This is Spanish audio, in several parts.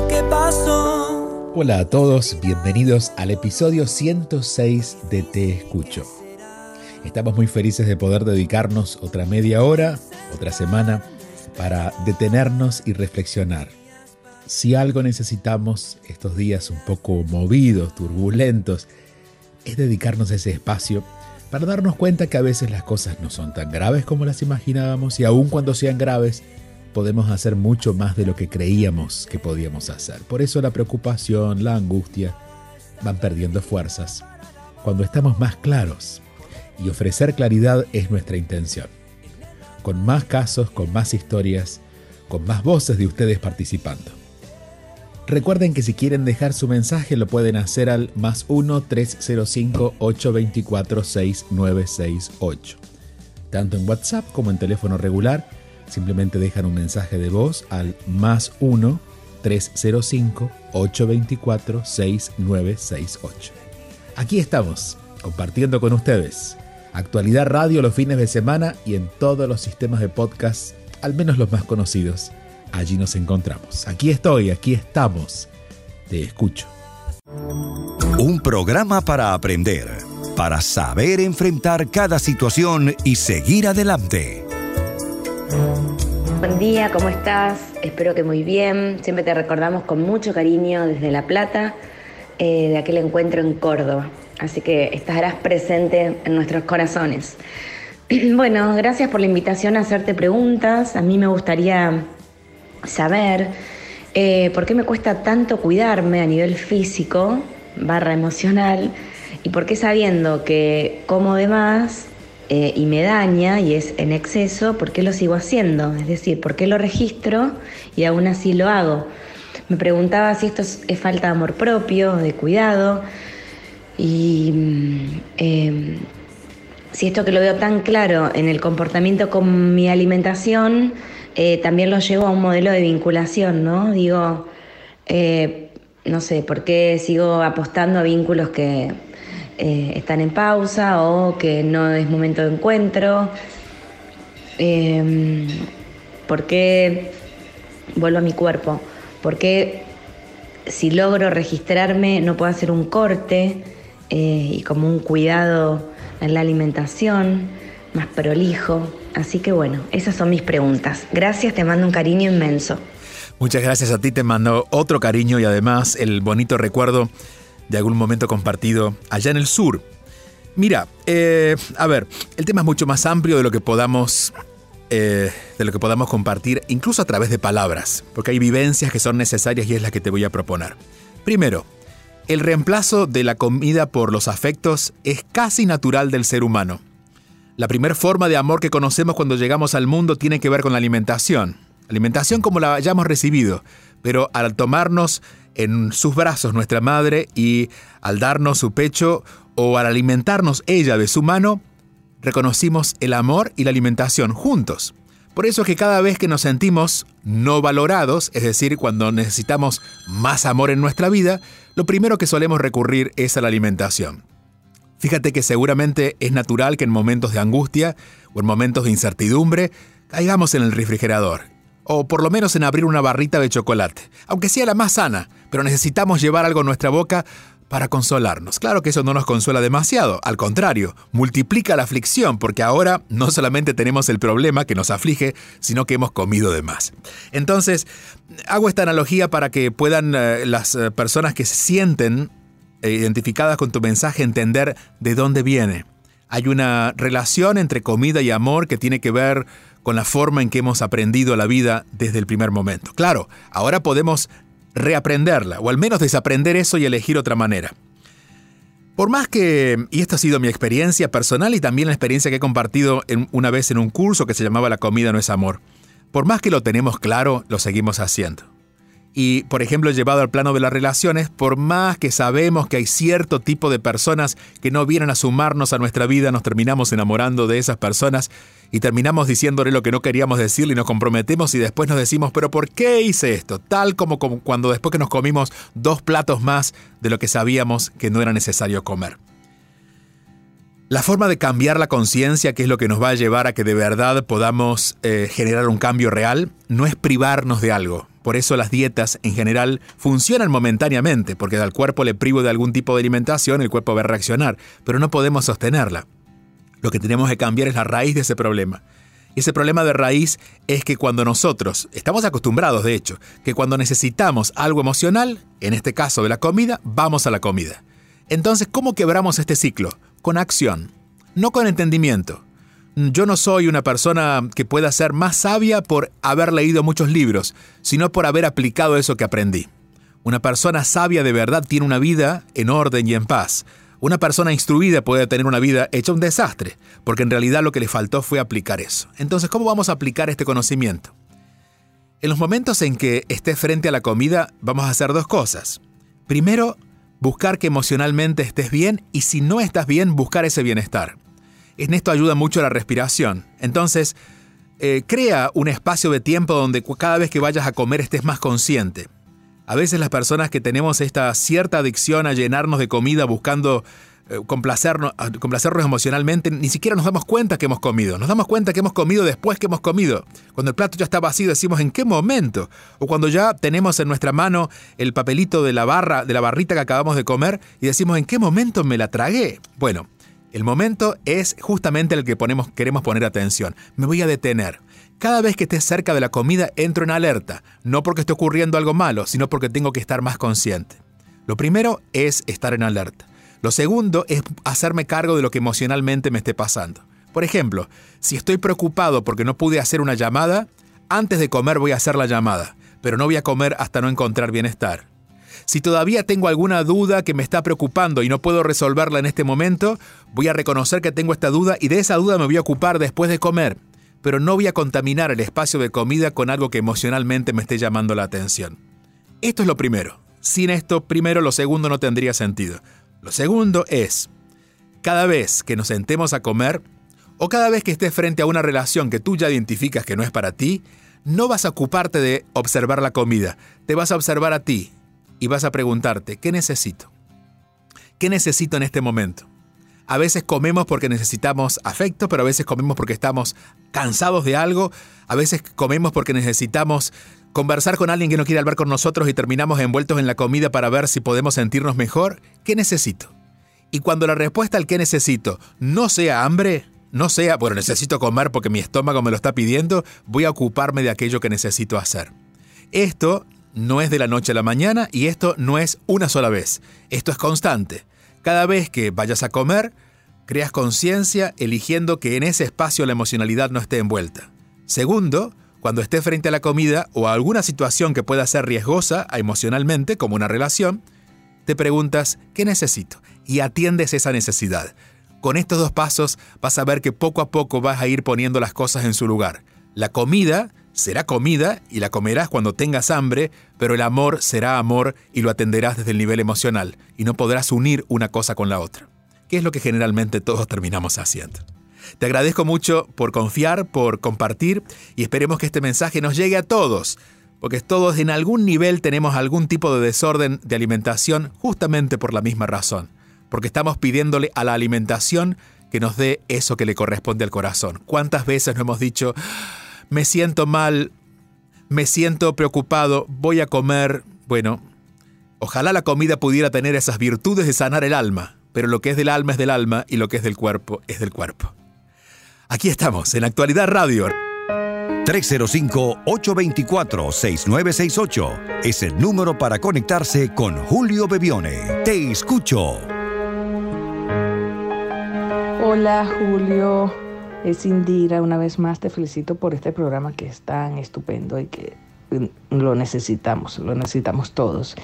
lo que pasó. Hola a todos, bienvenidos al episodio 106 de Te Escucho. Estamos muy felices de poder dedicarnos otra media hora, otra semana, para detenernos y reflexionar. Si algo necesitamos estos días un poco movidos, turbulentos, es dedicarnos ese espacio para darnos cuenta que a veces las cosas no son tan graves como las imaginábamos y aun cuando sean graves, podemos hacer mucho más de lo que creíamos que podíamos hacer. Por eso la preocupación, la angustia van perdiendo fuerzas cuando estamos más claros y ofrecer claridad es nuestra intención. Con más casos, con más historias, con más voces de ustedes participando. Recuerden que si quieren dejar su mensaje lo pueden hacer al más 1-305-824-6968. Tanto en WhatsApp como en teléfono regular, simplemente dejan un mensaje de voz al más 1-305-824-6968. Aquí estamos, compartiendo con ustedes. Actualidad Radio los fines de semana y en todos los sistemas de podcast, al menos los más conocidos allí nos encontramos. Aquí estoy, aquí estamos. Te escucho. Un programa para aprender, para saber enfrentar cada situación y seguir adelante. Buen día, ¿cómo estás? Espero que muy bien. Siempre te recordamos con mucho cariño desde La Plata, eh, de aquel encuentro en Córdoba. Así que estarás presente en nuestros corazones. Bueno, gracias por la invitación a hacerte preguntas. A mí me gustaría saber eh, por qué me cuesta tanto cuidarme a nivel físico barra emocional y por qué sabiendo que como de más eh, y me daña y es en exceso, ¿por qué lo sigo haciendo? Es decir, ¿por qué lo registro y aún así lo hago? Me preguntaba si esto es, falta de amor propio, de cuidado y mm, em, si esto que lo veo tan claro en el comportamiento con mi alimentación, eh, también lo llevo a un modelo de vinculación, ¿no? Digo, eh, no sé, ¿por qué sigo apostando a vínculos que eh, están en pausa o que no es momento de encuentro? Em, ¿Por qué vuelvo a mi cuerpo? ¿Por qué si logro registrarme no puedo hacer un corte y como un cuidado en la alimentación más prolijo? Así que bueno, esas son mis preguntas. Gracias, te mando un cariño inmenso. Muchas gracias a ti, te mando otro cariño y además el bonito recuerdo de algún momento compartido allá en el sur. Mira, eh, a ver, el tema es mucho más amplio de lo que podamos eh, de lo que podamos compartir, incluso a través de palabras, porque hay vivencias que son necesarias y es la que te voy a proponer. Primero, el reemplazo de la comida por los afectos es casi natural del ser humano. La primera forma de amor que conocemos cuando llegamos al mundo tiene que ver con la alimentación. Alimentación como la hayamos recibido, pero al tomarnos en sus brazos nuestra madre y al darnos su pecho o al alimentarnos ella de su mano, reconocimos el amor y la alimentación juntos. Por eso es que cada vez que nos sentimos no valorados, es decir, cuando necesitamos más amor en nuestra vida, lo primero que solemos recurrir es a la alimentación. Fíjate que seguramente es natural que en momentos de angustia o en momentos de incertidumbre caigamos en el refrigerador, o por lo menos en abrir una barrita de chocolate, aunque sea la más sana, pero necesitamos llevar algo a nuestra boca para consolarnos. Claro que eso no nos consuela demasiado, al contrario, multiplica la aflicción porque ahora no solamente tenemos el problema que nos aflige, sino que hemos comido de más. Entonces, hago esta analogía para que puedan eh, las eh, personas que se sienten e identificadas con tu mensaje entender de dónde viene. Hay una relación entre comida y amor que tiene que ver con la forma en que hemos aprendido la vida desde el primer momento. Claro, ahora podemos reaprenderla, o al menos desaprender eso y elegir otra manera. Por más que, y esta ha sido mi experiencia personal y también la experiencia que he compartido una vez en un curso que se llamaba La comida no es amor, por más que lo tenemos claro, lo seguimos haciendo. Y, por ejemplo, llevado al plano de las relaciones, por más que sabemos que hay cierto tipo de personas que no vienen a sumarnos a nuestra vida, nos terminamos enamorando de esas personas y terminamos diciéndole lo que no queríamos decirle y nos comprometemos y después nos decimos, pero ¿por qué hice esto? Tal como, como cuando después que nos comimos dos platos más de lo que sabíamos que no era necesario comer. La forma de cambiar la conciencia, que es lo que nos va a llevar a que de verdad podamos eh, generar un cambio real, no es privarnos de algo. Por eso las dietas en general funcionan momentáneamente, porque al cuerpo le privo de algún tipo de alimentación, el cuerpo va a reaccionar, pero no podemos sostenerla. Lo que tenemos que cambiar es la raíz de ese problema. Y ese problema de raíz es que cuando nosotros, estamos acostumbrados de hecho, que cuando necesitamos algo emocional, en este caso de la comida, vamos a la comida. Entonces, ¿cómo quebramos este ciclo? Con acción, no con entendimiento. Yo no soy una persona que pueda ser más sabia por haber leído muchos libros, sino por haber aplicado eso que aprendí. Una persona sabia de verdad tiene una vida en orden y en paz. Una persona instruida puede tener una vida hecha un desastre, porque en realidad lo que le faltó fue aplicar eso. Entonces, ¿cómo vamos a aplicar este conocimiento? En los momentos en que estés frente a la comida, vamos a hacer dos cosas. Primero, buscar que emocionalmente estés bien y si no estás bien, buscar ese bienestar. En esto ayuda mucho la respiración. Entonces, eh, crea un espacio de tiempo donde cada vez que vayas a comer estés más consciente. A veces las personas que tenemos esta cierta adicción a llenarnos de comida buscando complacernos, complacernos emocionalmente, ni siquiera nos damos cuenta que hemos comido. Nos damos cuenta que hemos comido después que hemos comido. Cuando el plato ya está vacío decimos en qué momento. O cuando ya tenemos en nuestra mano el papelito de la barra, de la barrita que acabamos de comer y decimos en qué momento me la tragué. Bueno, el momento es justamente el que ponemos, queremos poner atención. Me voy a detener. Cada vez que esté cerca de la comida entro en alerta, no porque esté ocurriendo algo malo, sino porque tengo que estar más consciente. Lo primero es estar en alerta. Lo segundo es hacerme cargo de lo que emocionalmente me esté pasando. Por ejemplo, si estoy preocupado porque no pude hacer una llamada, antes de comer voy a hacer la llamada, pero no voy a comer hasta no encontrar bienestar. Si todavía tengo alguna duda que me está preocupando y no puedo resolverla en este momento, voy a reconocer que tengo esta duda y de esa duda me voy a ocupar después de comer, pero no voy a contaminar el espacio de comida con algo que emocionalmente me esté llamando la atención. Esto es lo primero. Sin esto, primero lo segundo no tendría sentido. Lo segundo es, cada vez que nos sentemos a comer, o cada vez que estés frente a una relación que tú ya identificas que no es para ti, no vas a ocuparte de observar la comida, te vas a observar a ti y vas a preguntarte, ¿qué necesito? ¿Qué necesito en este momento? A veces comemos porque necesitamos afecto, pero a veces comemos porque estamos cansados de algo, a veces comemos porque necesitamos conversar con alguien que no quiere hablar con nosotros y terminamos envueltos en la comida para ver si podemos sentirnos mejor, ¿qué necesito? Y cuando la respuesta al qué necesito no sea hambre, no sea, bueno, necesito comer porque mi estómago me lo está pidiendo, voy a ocuparme de aquello que necesito hacer. Esto no es de la noche a la mañana y esto no es una sola vez, esto es constante. Cada vez que vayas a comer, creas conciencia eligiendo que en ese espacio la emocionalidad no esté envuelta. Segundo, cuando estés frente a la comida o a alguna situación que pueda ser riesgosa emocionalmente, como una relación, te preguntas, ¿qué necesito? Y atiendes esa necesidad. Con estos dos pasos vas a ver que poco a poco vas a ir poniendo las cosas en su lugar. La comida será comida y la comerás cuando tengas hambre, pero el amor será amor y lo atenderás desde el nivel emocional y no podrás unir una cosa con la otra, que es lo que generalmente todos terminamos haciendo. Te agradezco mucho por confiar, por compartir y esperemos que este mensaje nos llegue a todos, porque todos en algún nivel tenemos algún tipo de desorden de alimentación justamente por la misma razón, porque estamos pidiéndole a la alimentación que nos dé eso que le corresponde al corazón. ¿Cuántas veces nos hemos dicho, me siento mal, me siento preocupado, voy a comer? Bueno, ojalá la comida pudiera tener esas virtudes de sanar el alma, pero lo que es del alma es del alma y lo que es del cuerpo es del cuerpo. Aquí estamos, en Actualidad Radio. 305-824-6968 es el número para conectarse con Julio Bebione. Te escucho. Hola Julio, es Indira. Una vez más te felicito por este programa que es tan estupendo y que mm, lo necesitamos, lo necesitamos todos.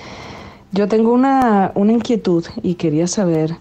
Yo tengo una, una inquietud y quería saber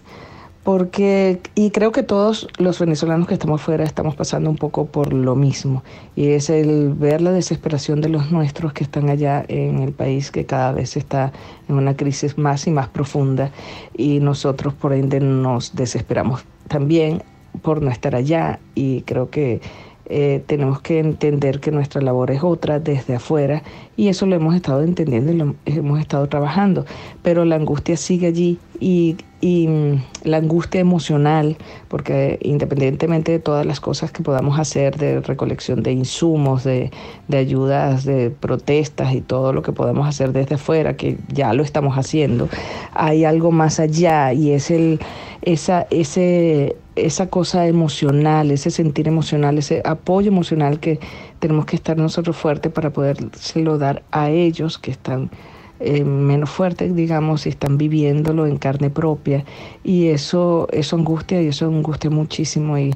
porque, y creo que todos los venezolanos que estamos fuera estamos pasando un poco por lo mismo, y es el ver la desesperación de los nuestros que están allá en el país que cada vez está en una crisis más y más profunda, y nosotros por ende nos desesperamos también por no estar allá, y creo que eh, tenemos que entender que nuestra labor es otra desde afuera y eso lo hemos estado entendiendo y lo hemos estado trabajando, pero la angustia sigue allí y, y mm, la angustia emocional, porque independientemente de todas las cosas que podamos hacer de recolección de insumos, de, de ayudas, de protestas y todo lo que podamos hacer desde afuera, que ya lo estamos haciendo, hay algo más allá y es el, esa, ese esa cosa emocional, ese sentir emocional, ese apoyo emocional que tenemos que estar nosotros fuertes para podérselo dar a ellos que están eh, menos fuertes, digamos, y están viviéndolo en carne propia. Y eso, eso angustia y eso angustia muchísimo. Y,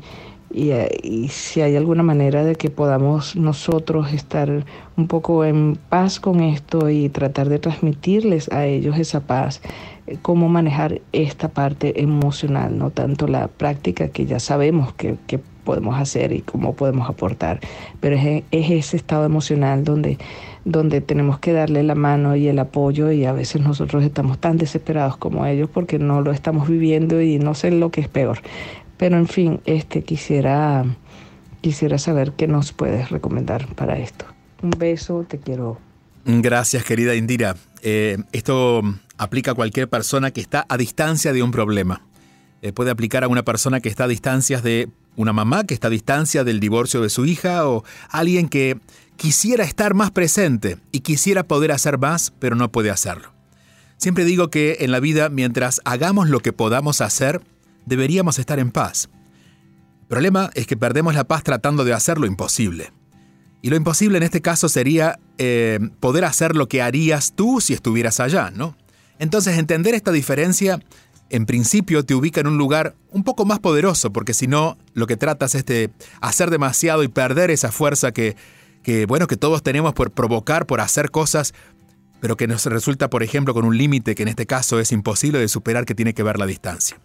eh, y, si hay alguna manera de que podamos nosotros estar un poco en paz con esto y tratar de transmitirles a ellos esa paz, cómo manejar esta parte emocional, no tanto la práctica que ya sabemos que podemos hacer y cómo podemos aportar, pero es, es, ese estado emocional donde, donde tenemos que darle la mano y el apoyo y a veces nosotros estamos tan desesperados como ellos porque no lo estamos viviendo y no sé lo que es peor. Pero en fin, este quisiera, quisiera saber qué nos puedes recomendar para esto. Un beso, te quiero. Gracias, querida Indira. Eh, esto aplica a cualquier persona que está a distancia de un problema. Eh, puede aplicar a una persona que está a distancias de una mamá, que está a distancia del divorcio de su hija, o alguien que quisiera estar más presente y quisiera poder hacer más, pero no puede hacerlo. Siempre digo que en la vida, mientras hagamos lo que podamos hacer, deberíamos estar en paz. El problema es que perdemos la paz tratando de hacer lo imposible. Y lo imposible en este caso sería eh, poder hacer lo que harías tú si estuvieras allá, ¿no? Entonces entender esta diferencia en principio te ubica en un lugar un poco más poderoso, porque si no, lo que tratas es de hacer demasiado y perder esa fuerza que, bueno, que todos tenemos por provocar, por hacer cosas, pero que nos resulta, por ejemplo, con un límite que en este caso es imposible de superar, que tiene que ver la distancia.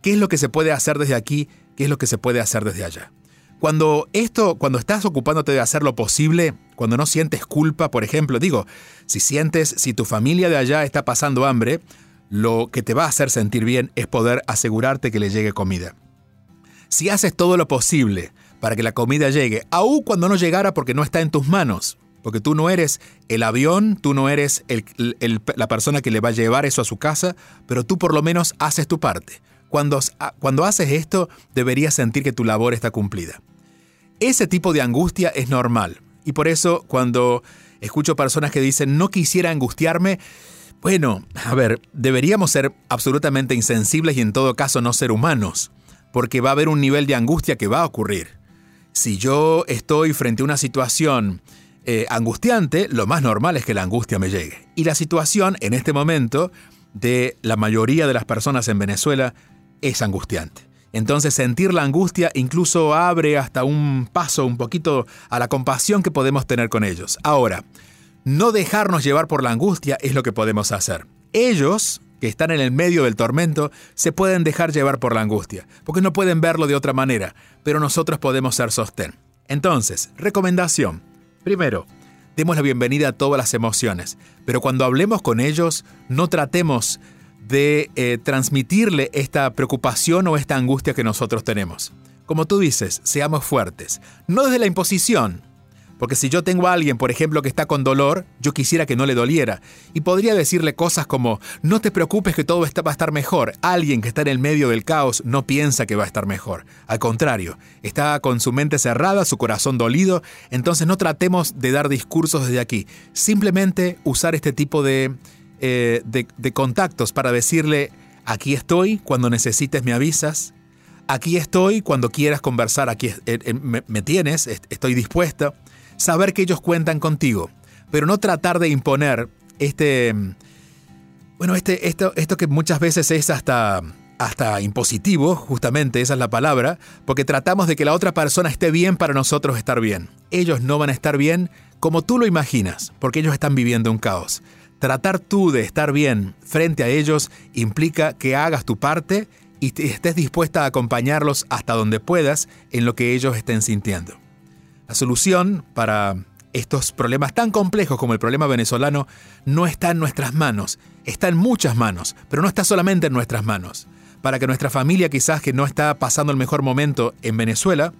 ¿Qué es lo que se puede hacer desde aquí? ¿Qué es lo que se puede hacer desde allá? Cuando esto, cuando estás ocupándote de hacer lo posible, cuando no sientes culpa, por ejemplo, digo, si sientes, si tu familia de allá está pasando hambre, lo que te va a hacer sentir bien es poder asegurarte que le llegue comida. Si haces todo lo posible para que la comida llegue, aun cuando no llegara porque no está en tus manos, porque tú no eres el avión, tú no eres la persona que le va a llevar eso a su casa, pero tú por lo menos haces tu parte. Cuando, cuando haces esto, deberías sentir que tu labor está cumplida. Ese tipo de angustia es normal. Y por eso cuando escucho personas que dicen no quisiera angustiarme, bueno, a ver, deberíamos ser absolutamente insensibles y en todo caso no ser humanos, porque va a haber un nivel de angustia que va a ocurrir. Si yo estoy frente a una situación eh, angustiante, lo más normal es que la angustia me llegue. Y la situación en este momento de la mayoría de las personas en Venezuela es angustiante. Entonces sentir la angustia incluso abre hasta un paso un poquito a la compasión que podemos tener con ellos. Ahora, no dejarnos llevar por la angustia es lo que podemos hacer. Ellos, que están en el medio del tormento, se pueden dejar llevar por la angustia, porque no pueden verlo de otra manera, pero nosotros podemos ser sostén. Entonces, recomendación. Primero, demos la bienvenida a todas las emociones, pero cuando hablemos con ellos, no tratemos de eh, transmitirle esta preocupación o esta angustia que nosotros tenemos. Como tú dices, seamos fuertes, no desde la imposición, porque si yo tengo a alguien, por ejemplo, que está con dolor, yo quisiera que no le doliera. Y podría decirle cosas como, no te preocupes que todo va a estar mejor. Alguien que está en el medio del caos no piensa que va a estar mejor. Al contrario, está con su mente cerrada, su corazón dolido. Entonces no tratemos de dar discursos desde aquí. Simplemente usar este tipo de eh, de, contactos para decirle, aquí estoy, cuando necesites me avisas, aquí estoy, cuando quieras conversar, aquí eh, eh, me, tienes, estoy dispuesta. Saber que ellos cuentan contigo, pero no tratar de imponer este, bueno, este, esto, esto que muchas veces es hasta, hasta impositivo, justamente esa es la palabra, porque tratamos de que la otra persona esté bien para nosotros estar bien. Ellos no van a estar bien como tú lo imaginas, porque ellos están viviendo un caos. Tratar tú de estar bien frente a ellos implica que hagas tu parte y estés dispuesta a acompañarlos hasta donde puedas en lo que ellos estén sintiendo. La solución para estos problemas tan complejos como el problema venezolano no está en nuestras manos, está en muchas manos, pero no está solamente en nuestras manos. Para que nuestra familia quizás que no está pasando el mejor momento en Venezuela,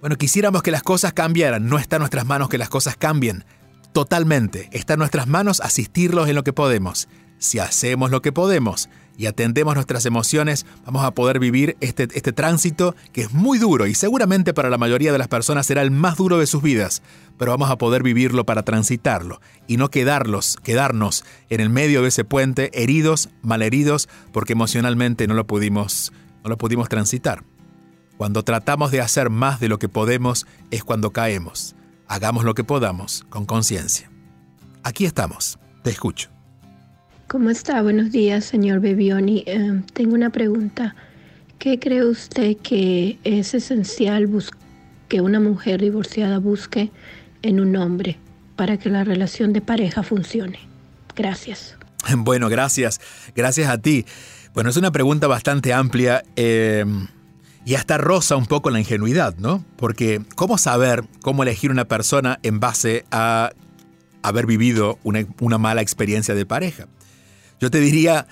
bueno, quisiéramos que las cosas cambiaran, no está en nuestras manos que las cosas cambien. Totalmente, está en nuestras manos asistirlos en lo que podemos. Si hacemos lo que podemos, y atendemos nuestras emociones, vamos a poder vivir este, este tránsito que es muy duro y seguramente para la mayoría de las personas será el más duro de sus vidas, pero vamos a poder vivirlo para transitarlo y no quedarlos, quedarnos en el medio de ese puente heridos, malheridos, porque emocionalmente no lo pudimos, no lo pudimos transitar. Cuando tratamos de hacer más de lo que podemos es cuando caemos. Hagamos lo que podamos con conciencia. Aquí estamos. Te escucho. ¿Cómo está? Buenos días, señor Bebioni. Eh, tengo una pregunta. ¿Qué cree usted que es esencial que una mujer divorciada busque en un hombre para que la relación de pareja funcione? Gracias. Bueno, gracias. Gracias a ti. Bueno, es una pregunta bastante amplia eh, y hasta rosa un poco la ingenuidad, ¿no? Porque ¿cómo saber cómo elegir una persona en base a haber vivido una mala experiencia de pareja? Yo te diría,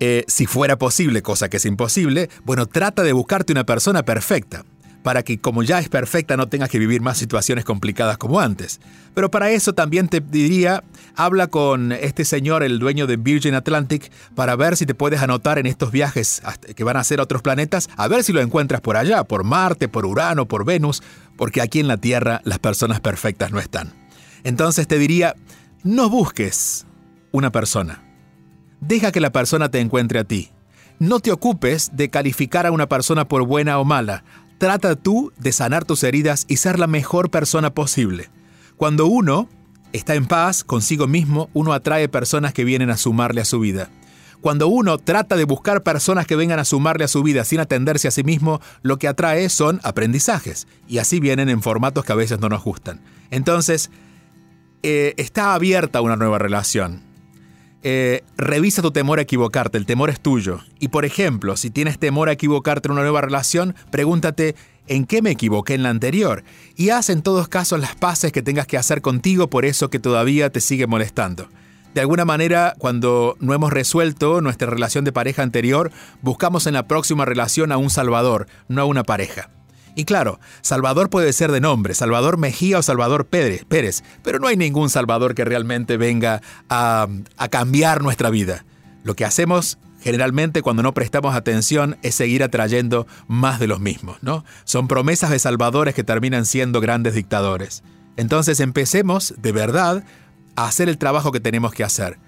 eh, si fuera posible, cosa que es imposible, bueno, trata de buscarte una persona perfecta, para que como ya es perfecta no tengas que vivir más situaciones complicadas como antes. Pero para eso también te diría, habla con este señor, el dueño de Virgin Atlantic, para ver si te puedes anotar en estos viajes que van a hacer a otros planetas, a ver si lo encuentras por allá, por Marte, por Urano, por Venus, porque aquí en la Tierra las personas perfectas no están. Entonces te diría, no busques una persona, Deja que la persona te encuentre a ti. No te ocupes de calificar a una persona por buena o mala. Trata tú de sanar tus heridas y ser la mejor persona posible. Cuando uno está en paz consigo mismo, uno atrae personas que vienen a sumarle a su vida. Cuando uno trata de buscar personas que vengan a sumarle a su vida sin atenderse a sí mismo, lo que atrae son aprendizajes. Y así vienen en formatos que a veces no nos gustan. Entonces, eh, está abierta una nueva relación eh, revisa tu temor a equivocarte, el temor es tuyo. Y por ejemplo, si tienes temor a equivocarte en una nueva relación, pregúntate, ¿en qué me equivoqué en la anterior? Y haz en todos casos las paces que tengas que hacer contigo por eso que todavía te sigue molestando. De alguna manera, cuando no hemos resuelto nuestra relación de pareja anterior, buscamos en la próxima relación a un salvador, no a una pareja. Y claro, Salvador puede ser de nombre, Salvador Mejía o Salvador Pérez, pero no hay ningún Salvador que realmente venga a, a cambiar nuestra vida. Lo que hacemos generalmente cuando no prestamos atención es seguir atrayendo más de los mismos, ¿no? Son promesas de salvadores que terminan siendo grandes dictadores. Entonces empecemos de verdad a hacer el trabajo que tenemos que hacer.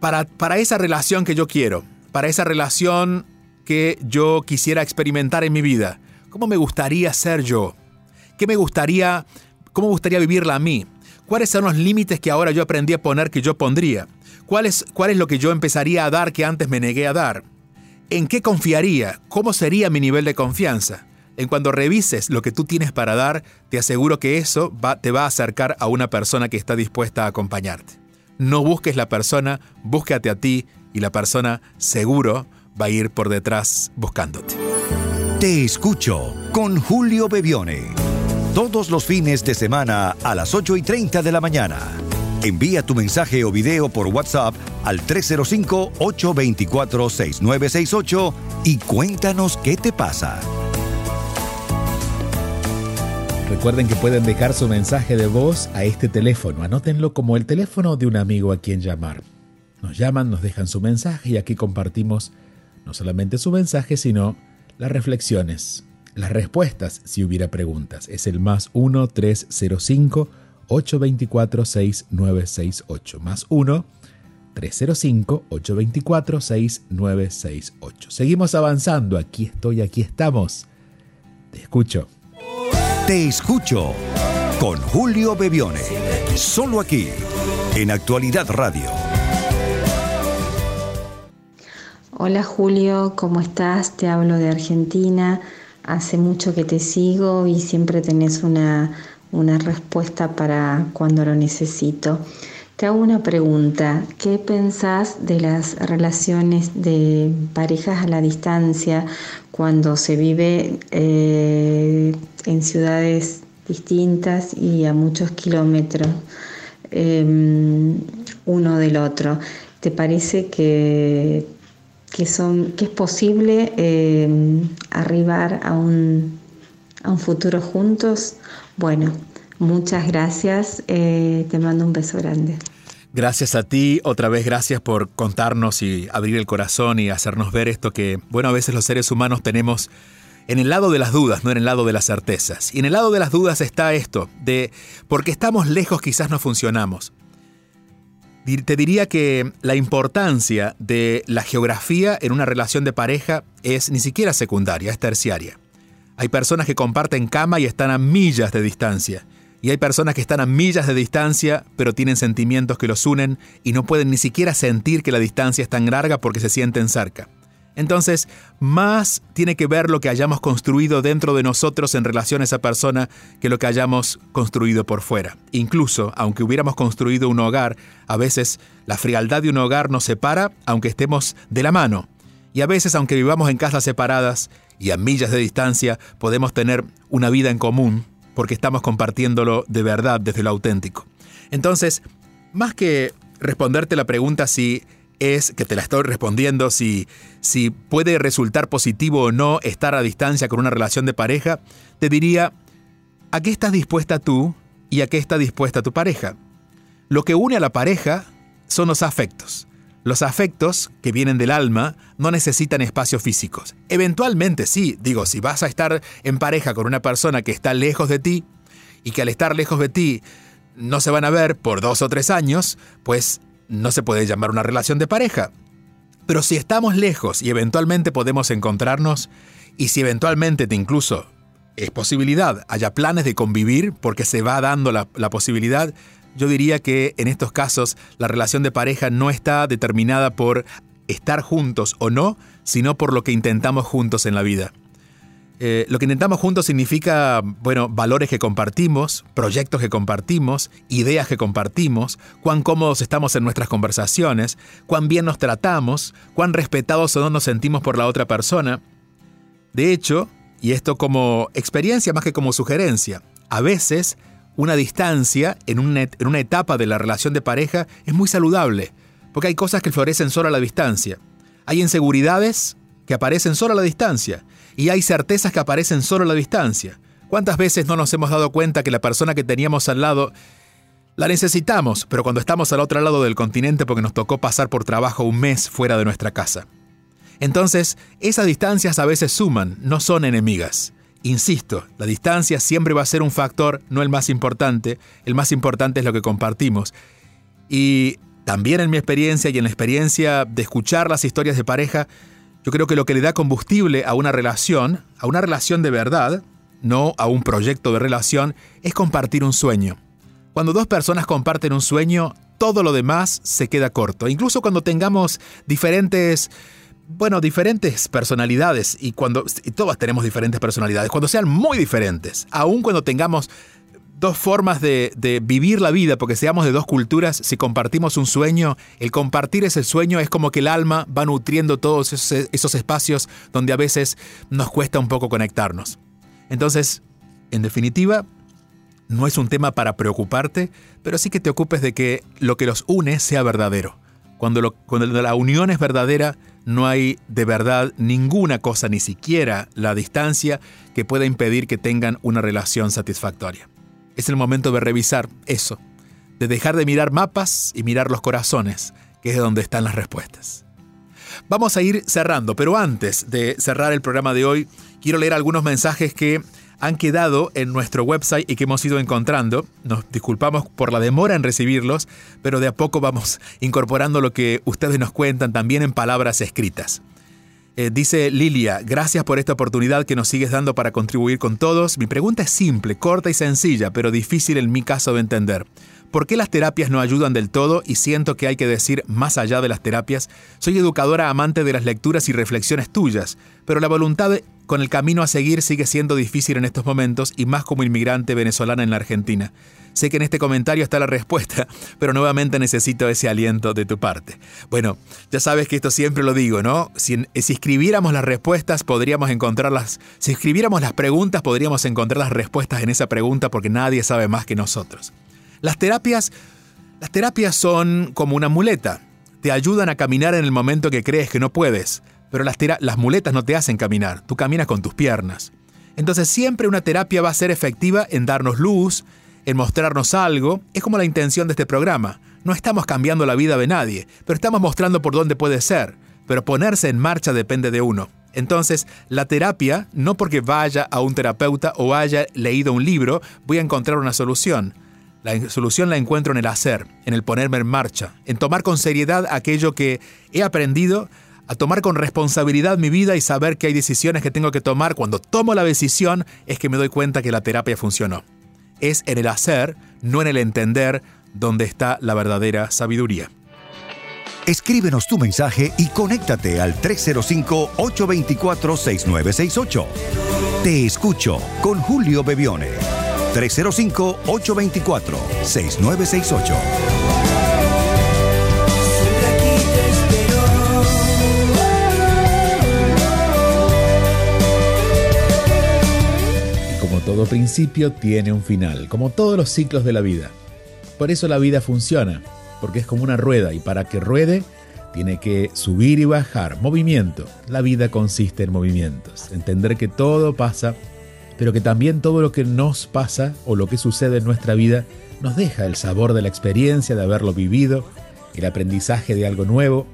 Para, para esa relación que yo quiero, para esa relación que yo quisiera experimentar en mi vida, ¿Cómo me gustaría ser yo? ¿Qué me gustaría, cómo gustaría vivirla a mí? ¿Cuáles son los límites que ahora yo aprendí a poner que yo pondría? ¿Cuál es, ¿Cuál es lo que yo empezaría a dar que antes me negué a dar? ¿En qué confiaría? ¿Cómo sería mi nivel de confianza? En cuando revises lo que tú tienes para dar, te aseguro que eso te va a acercar a una persona que está dispuesta a acompañarte. No busques la persona, búscate a ti y la persona seguro va a ir por detrás buscándote. Te escucho con Julio Bebione. Todos los fines de semana a las 8 y 30 de la mañana. Envía tu mensaje o video por WhatsApp al 305-824-6968 y cuéntanos qué te pasa. Recuerden que pueden dejar su mensaje de voz a este teléfono. Anótenlo como el teléfono de un amigo a quien llamar. Nos llaman, nos dejan su mensaje y aquí compartimos no solamente su mensaje, sino las reflexiones, las respuestas si hubiera preguntas. Es el más 1-305-824-6968. Más 1-305-824-6968. Seguimos avanzando. Aquí estoy, aquí estamos. Te escucho. Te escucho con Julio Bebione. Solo aquí, en Actualidad Radio. Hola Julio, ¿cómo estás? Te hablo de Argentina. Hace mucho que te sigo y siempre tenés una, respuesta para cuando lo necesito. Te hago una pregunta. ¿Qué pensás de las relaciones de parejas a la distancia cuando se vive eh, en ciudades distintas y a muchos kilómetros em, uno del otro? ¿Te parece que, que, son, que es posible em, arribar a un, a un futuro juntos? Bueno, Muchas gracias, eh, te mando un beso grande. Gracias a ti, otra vez gracias por contarnos y abrir el corazón y hacernos ver esto que, bueno, a veces los seres humanos tenemos en el lado de las dudas, no en el lado de las certezas. Y en el lado de las dudas está esto, de porque estamos lejos quizás no funcionamos. Te diría que la importancia de la geografía en una relación de pareja es ni siquiera secundaria, es terciaria. Hay personas que comparten cama y están a millas de distancia. Y hay personas que están a millas de distancia, pero tienen sentimientos que los unen y no pueden ni siquiera sentir que la distancia es tan larga porque se sienten cerca. Entonces, más tiene que ver lo que hayamos construido dentro de nosotros en relación a esa persona que lo que hayamos construido por fuera. Incluso, aunque hubiéramos construido un hogar, a veces la frialdad de un hogar nos separa aunque estemos de la mano. Y a veces, aunque vivamos en casas separadas y a millas de distancia, podemos tener una vida en común porque estamos compartiéndolo de verdad desde lo auténtico. Entonces, más que responderte la pregunta si es que te la estoy respondiendo, si, si puede resultar positivo o no estar a distancia con una relación de pareja, te diría, ¿a qué estás dispuesta tú y a qué está dispuesta tu pareja? Lo que une a la pareja son los afectos. Los afectos que vienen del alma no necesitan espacios físicos. Eventualmente sí, digo, si vas a estar en pareja con una persona que está lejos de ti y que al estar lejos de ti no se van a ver por dos o tres años, pues no se puede llamar una relación de pareja. Pero si estamos lejos y eventualmente podemos encontrarnos, y si eventualmente te incluso es posibilidad, haya planes de convivir porque se va dando la, la posibilidad, yo diría que en estos casos la relación de pareja no está determinada por estar juntos o no, sino por lo que intentamos juntos en la vida. Eh, lo que intentamos juntos significa, bueno, valores que compartimos, proyectos que compartimos, ideas que compartimos, cuán cómodos estamos en nuestras conversaciones, cuán bien nos tratamos, cuán respetados o no nos sentimos por la otra persona. De hecho, y esto como experiencia más que como sugerencia, a veces una distancia en una, en una etapa de la relación de pareja es muy saludable, porque hay cosas que florecen solo a la distancia. Hay inseguridades que aparecen solo a la distancia y hay certezas que aparecen solo a la distancia. ¿Cuántas veces no nos hemos dado cuenta que la persona que teníamos al lado la necesitamos, pero cuando estamos al otro lado del continente porque nos tocó pasar por trabajo un mes fuera de nuestra casa? Entonces, esas distancias a veces suman, no son enemigas. Insisto, la distancia siempre va a ser un factor, no el más importante. El más importante es lo que compartimos. Y también en mi experiencia y en la experiencia de escuchar las historias de pareja, yo creo que lo que le da combustible a una relación, a una relación de verdad, no a un proyecto de relación, es compartir un sueño. Cuando dos personas comparten un sueño, todo lo demás se queda corto. Incluso cuando tengamos diferentes bueno, diferentes personalidades y cuando y todas tenemos diferentes personalidades, cuando sean muy diferentes, aun cuando tengamos dos formas de, vivir la vida, porque seamos de dos culturas, si compartimos un sueño, el compartir ese sueño es como que el alma va nutriendo todos esos, esos espacios donde a veces nos cuesta un poco conectarnos. Entonces, en definitiva, no es un tema para preocuparte, pero sí que te ocupes de que lo que los une sea verdadero. Cuando, lo, cuando la unión es verdadera, no hay de verdad ninguna cosa, ni siquiera la distancia, que pueda impedir que tengan una relación satisfactoria. Es el momento de revisar eso, de dejar de mirar mapas y mirar los corazones, que es donde están las respuestas. Vamos a ir cerrando, pero antes de cerrar el programa de hoy, quiero leer algunos mensajes que han quedado en nuestro website y que hemos ido encontrando. Nos disculpamos por la demora en recibirlos, pero de a poco vamos incorporando lo que ustedes nos cuentan también en palabras escritas. Eh, dice Lilia, gracias por esta oportunidad que nos sigues dando para contribuir con todos. Mi pregunta es simple, corta y sencilla, pero difícil en mi caso de entender. ¿Por qué las terapias no ayudan del todo y siento que hay que decir más allá de las terapias? Soy educadora amante de las lecturas y reflexiones tuyas, pero la voluntad con el camino a seguir sigue siendo difícil en estos momentos y más como inmigrante venezolana en la Argentina. Sé que en este comentario está la respuesta, pero nuevamente necesito ese aliento de tu parte. Bueno, ya sabes que esto siempre lo digo, ¿no? Si, si escribiéramos las respuestas, podríamos encontrarlas. Si escribiéramos las preguntas, podríamos encontrar las respuestas en esa pregunta porque nadie sabe más que nosotros. Las terapias, las terapias son como una muleta. Te ayudan a caminar en el momento que crees que no puedes, pero las, las muletas no te hacen caminar, tú caminas con tus piernas. Entonces siempre una terapia va a ser efectiva en darnos luz, en mostrarnos algo. Es como la intención de este programa. No estamos cambiando la vida de nadie, pero estamos mostrando por dónde puede ser. Pero ponerse en marcha depende de uno. Entonces, la terapia, no porque vaya a un terapeuta o haya leído un libro, voy a encontrar una solución. La solución la encuentro en el hacer, en el ponerme en marcha, en tomar con seriedad aquello que he aprendido a tomar con responsabilidad mi vida y saber que hay decisiones que tengo que tomar. Cuando tomo la decisión es que me doy cuenta que la terapia funcionó. Es en el hacer, no en el entender, donde está la verdadera sabiduría. Escríbenos tu mensaje y conéctate al 305-824-6968. Te escucho con Julio Bebione. 305-824-6968. Todo principio tiene un final, como todos los ciclos de la vida. Por eso la vida funciona, porque es como una rueda y para que ruede tiene que subir y bajar, movimiento. La vida consiste en movimientos, entender que todo pasa, pero que también todo lo que nos pasa o lo que sucede en nuestra vida nos deja el sabor de la experiencia, de haberlo vivido, el aprendizaje de algo nuevo,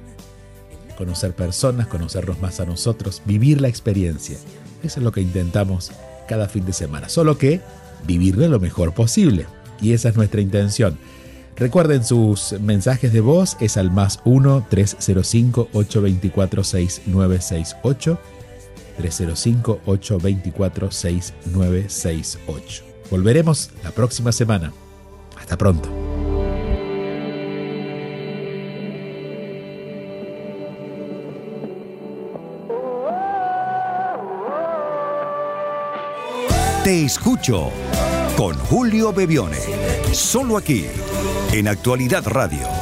conocer personas, conocernos más a nosotros, vivir la experiencia. Eso es lo que intentamos cada fin de semana, solo que vivirlo lo mejor posible. Y esa es nuestra intención. Recuerden sus mensajes de voz, es al más 1-305-824-6968. 305-824-6968. Volveremos la próxima semana. Hasta pronto. Te escucho con Julio Bebione. Solo aquí, en Actualidad Radio